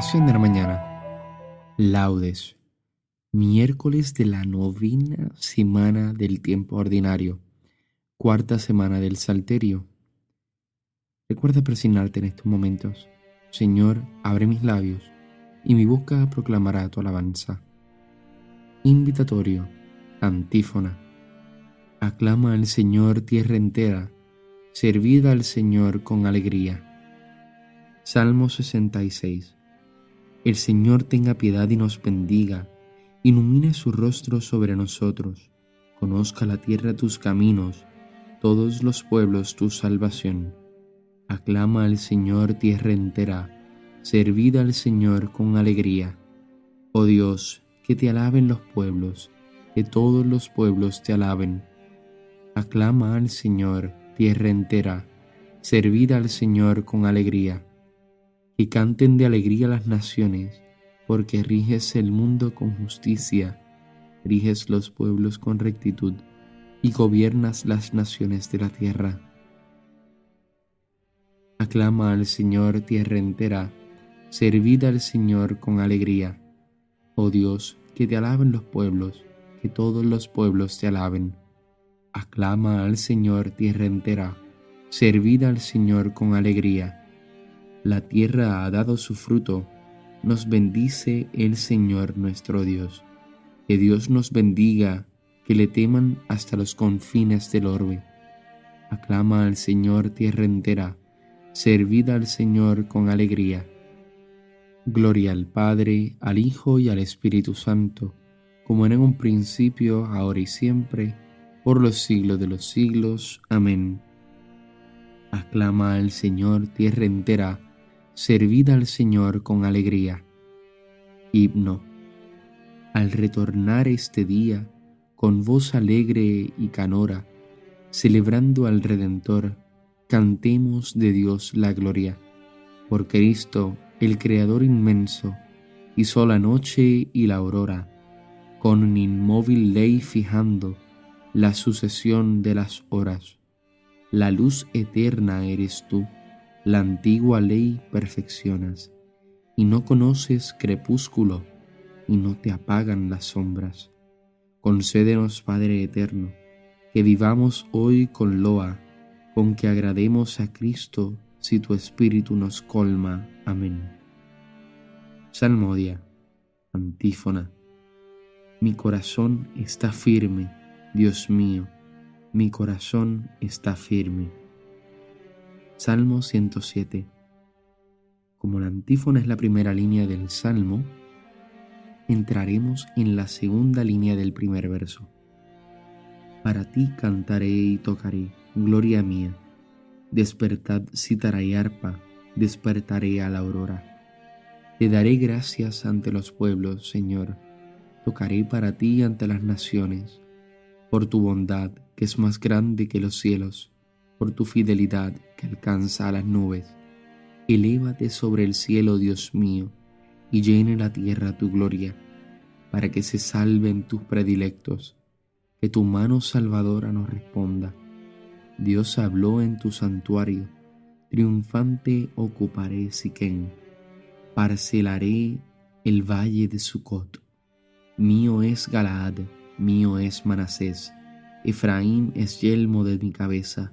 De la mañana. Laudes. Miércoles de la novena semana del tiempo ordinario. Cuarta semana del Salterio. Recuerda presionarte en estos momentos. Señor, abre mis labios y mi boca proclamará tu alabanza. Invitatorio. Antífona. Aclama al Señor tierra entera. Servida al Señor con alegría. Salmo 66. El Señor tenga piedad y nos bendiga, ilumine su rostro sobre nosotros, conozca la tierra tus caminos, todos los pueblos tu salvación. Aclama al Señor tierra entera, servid al Señor con alegría. Oh Dios, que te alaben los pueblos, que todos los pueblos te alaben. Aclama al Señor tierra entera, servid al Señor con alegría y canten de alegría las naciones, porque riges el mundo con justicia, riges los pueblos con rectitud, y gobiernas las naciones de la tierra. Aclama al Señor tierra entera, servid al Señor con alegría. Oh Dios, que te alaben los pueblos, que todos los pueblos te alaben. Aclama al Señor tierra entera, servid al Señor con alegría la tierra ha dado su fruto, nos bendice el Señor nuestro Dios. Que Dios nos bendiga, que le teman hasta los confines del orbe. Aclama al Señor tierra entera, servid al Señor con alegría. Gloria al Padre, al Hijo y al Espíritu Santo, como era en un principio, ahora y siempre, por los siglos de los siglos. Amén. Aclama al Señor tierra entera, servid al Señor con alegría. Himno. Al retornar este día, con voz alegre y canora, celebrando al Redentor, cantemos de Dios la gloria. Por Cristo, el Creador inmenso, hizo la noche y la aurora, con inmóvil ley fijando la sucesión de las horas. La luz eterna eres tú la antigua ley perfeccionas, y no conoces crepúsculo, y no te apagan las sombras. Concédenos, Padre eterno, que vivamos hoy con loa, con que agrademos a Cristo si tu Espíritu nos colma. Amén. Salmodia, antífona. Mi corazón está firme, Dios mío, mi corazón está firme. Salmo 107. Como la antífona es la primera línea del Salmo, entraremos en la segunda línea del primer verso. Para ti cantaré y tocaré, gloria mía. Despertad cítara y arpa, despertaré a la aurora. Te daré gracias ante los pueblos, Señor. Tocaré para ti ante las naciones, por tu bondad, que es más grande que los cielos por tu fidelidad que alcanza a las nubes. Elévate sobre el cielo, Dios mío, y llene la tierra tu gloria, para que se salven tus predilectos, que tu mano salvadora nos responda. Dios habló en tu santuario, triunfante ocuparé Siquén, parcelaré el valle de Sucot. Mío es Galaad, mío es Manasés, Efraín es yelmo de mi cabeza,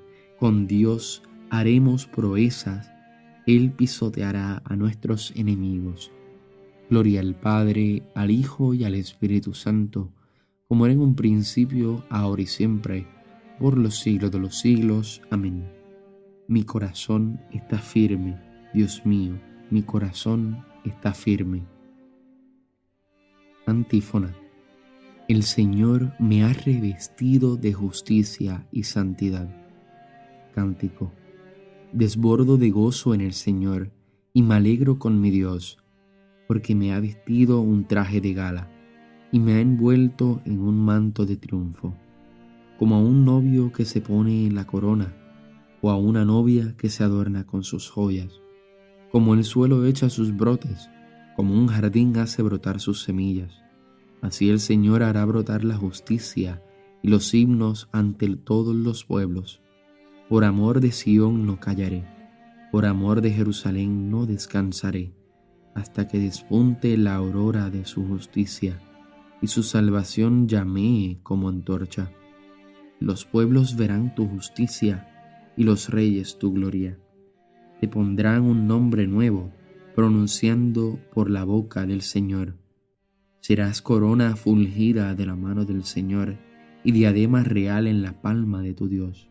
con Dios haremos proezas, Él pisoteará a nuestros enemigos. Gloria al Padre, al Hijo y al Espíritu Santo, como era en un principio, ahora y siempre, por los siglos de los siglos. Amén. Mi corazón está firme, Dios mío, mi corazón está firme. Antífona. El Señor me ha revestido de justicia y santidad Cántico. Desbordo de gozo en el Señor y me alegro con mi Dios, porque me ha vestido un traje de gala y me ha envuelto en un manto de triunfo, como a un novio que se pone la corona o a una novia que se adorna con sus joyas, como el suelo echa sus brotes, como un jardín hace brotar sus semillas. Así el Señor hará brotar la justicia y los himnos ante todos los pueblos. Por amor de Sión no callaré por amor de Jerusalén no descansaré, hasta que despunte la aurora de su justicia, y su salvación llamee como antorcha. Los pueblos verán tu justicia, y los reyes tu gloria. Te pondrán un nombre nuevo, pronunciando por la boca del Señor. Serás corona fulgida de la mano del Señor, y diadema real en la palma de tu Dios.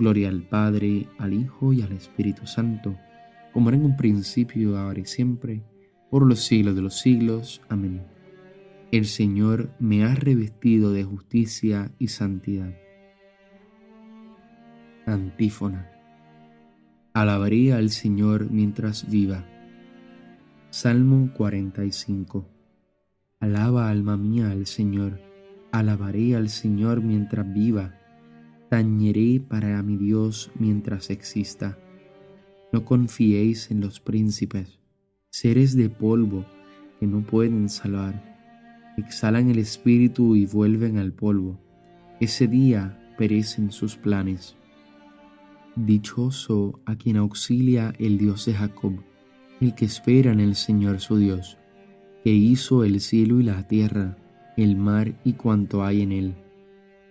Gloria al Padre, al Hijo y al Espíritu Santo como era en un principio, ahora y siempre, por los siglos de los siglos. Amén. El Señor me ha revestido de justicia y santidad. Antífona. Alabaré al Señor mientras viva. Salmo 45. Alaba alma mía al Señor. Alabaré al Señor mientras viva. Tañeré para mi Dios mientras exista no confiéis en los príncipes, seres de polvo que no pueden salvar. Exhalan el espíritu y vuelven al polvo. Ese día perecen sus planes. Dichoso a quien auxilia el Dios de Jacob, el que espera en el Señor su Dios, que hizo el cielo y la tierra, el mar y cuanto hay en él,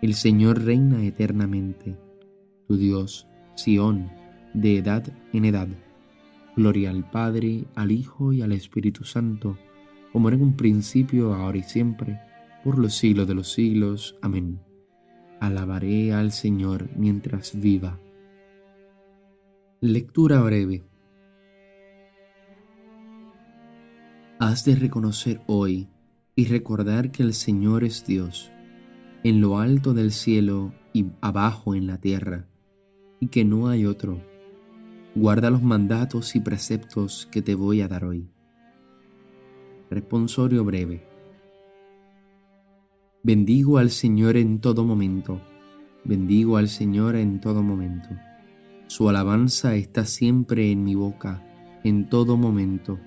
El Señor reina eternamente. Tu Dios, Sión, de edad en edad. Gloria al Padre, al Hijo y al Espíritu Santo, como era en un principio, ahora y siempre, por los siglos de los siglos. Amén. Alabaré al Señor mientras viva. Lectura breve. Has de reconocer hoy y recordar que el Señor es Dios, en lo alto del cielo y abajo en la tierra, y que no hay otro guarda los mandatos y preceptos que te voy a dar hoy. Responsorio breve. Bendigo al Señor en todo momento, bendigo al Señor en todo momento. Su alabanza está siempre en mi boca, en todo momento.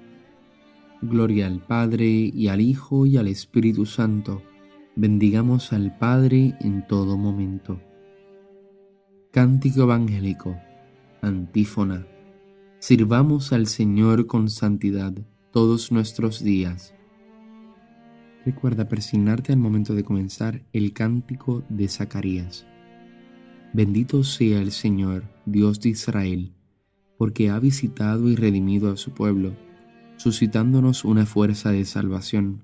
Gloria al Padre y al Hijo y al Espíritu Santo. Bendigamos al Padre en todo momento. Cántico Evangélico Antífona. Sirvamos al Señor con santidad todos nuestros días. Recuerda persignarte al momento de comenzar el cántico de Zacarías. Bendito sea el Señor, Dios de Israel, porque ha visitado y redimido a su pueblo, suscitándonos una fuerza de salvación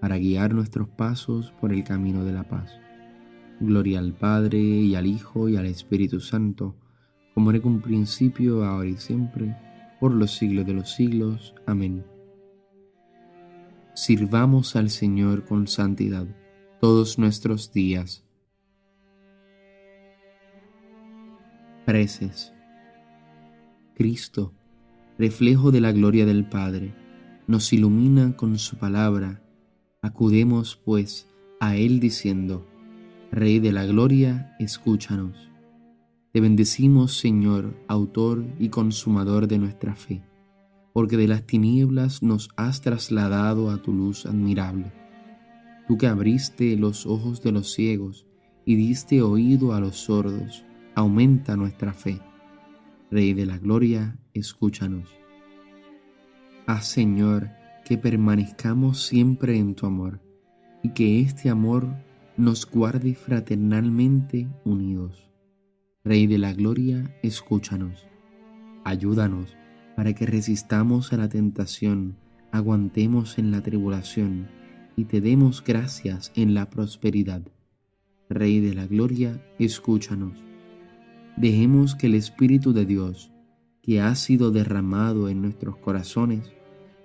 para guiar nuestros pasos por el camino de la paz. Gloria al Padre y al Hijo y al Espíritu Santo, como era un principio, ahora y siempre, por los siglos de los siglos. Amén. Sirvamos al Señor con santidad todos nuestros días. Preces. Cristo, reflejo de la gloria del Padre, nos ilumina con su palabra. Acudemos, pues, a Él diciendo, Rey de la Gloria, escúchanos. Te bendecimos, Señor, autor y consumador de nuestra fe porque de las tinieblas nos has trasladado a tu luz admirable. Tú que abriste los ojos de los ciegos y diste oído a los sordos, aumenta nuestra fe. Rey de la Gloria, escúchanos. Haz, Señor, que permanezcamos siempre en tu amor y que este amor nos guarde fraternalmente unidos. Rey de la Gloria, escúchanos. Ayúdanos para que resistamos a la tentación, aguantemos en la tribulación y te demos gracias en la prosperidad. Rey de la Gloria, escúchanos. Dejemos que el Espíritu de Dios, que ha sido derramado en nuestros corazones,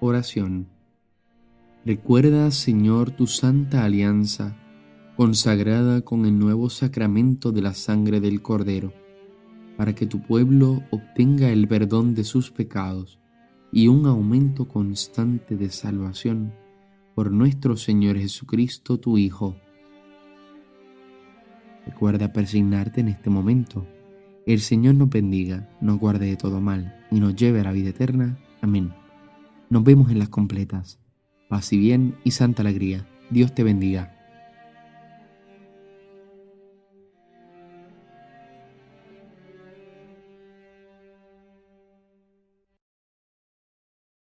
Oración. Recuerda, Señor, tu santa alianza, consagrada con el nuevo sacramento de la sangre del Cordero para que tu pueblo obtenga el perdón de sus pecados y un aumento constante de salvación por nuestro Señor Jesucristo, tu Hijo. Recuerda persignarte en este momento. El Señor nos bendiga, nos guarde de todo mal y nos lleve a la vida eterna. Amén. Nos vemos en las completas. Paz y bien y santa alegría. Dios te bendiga.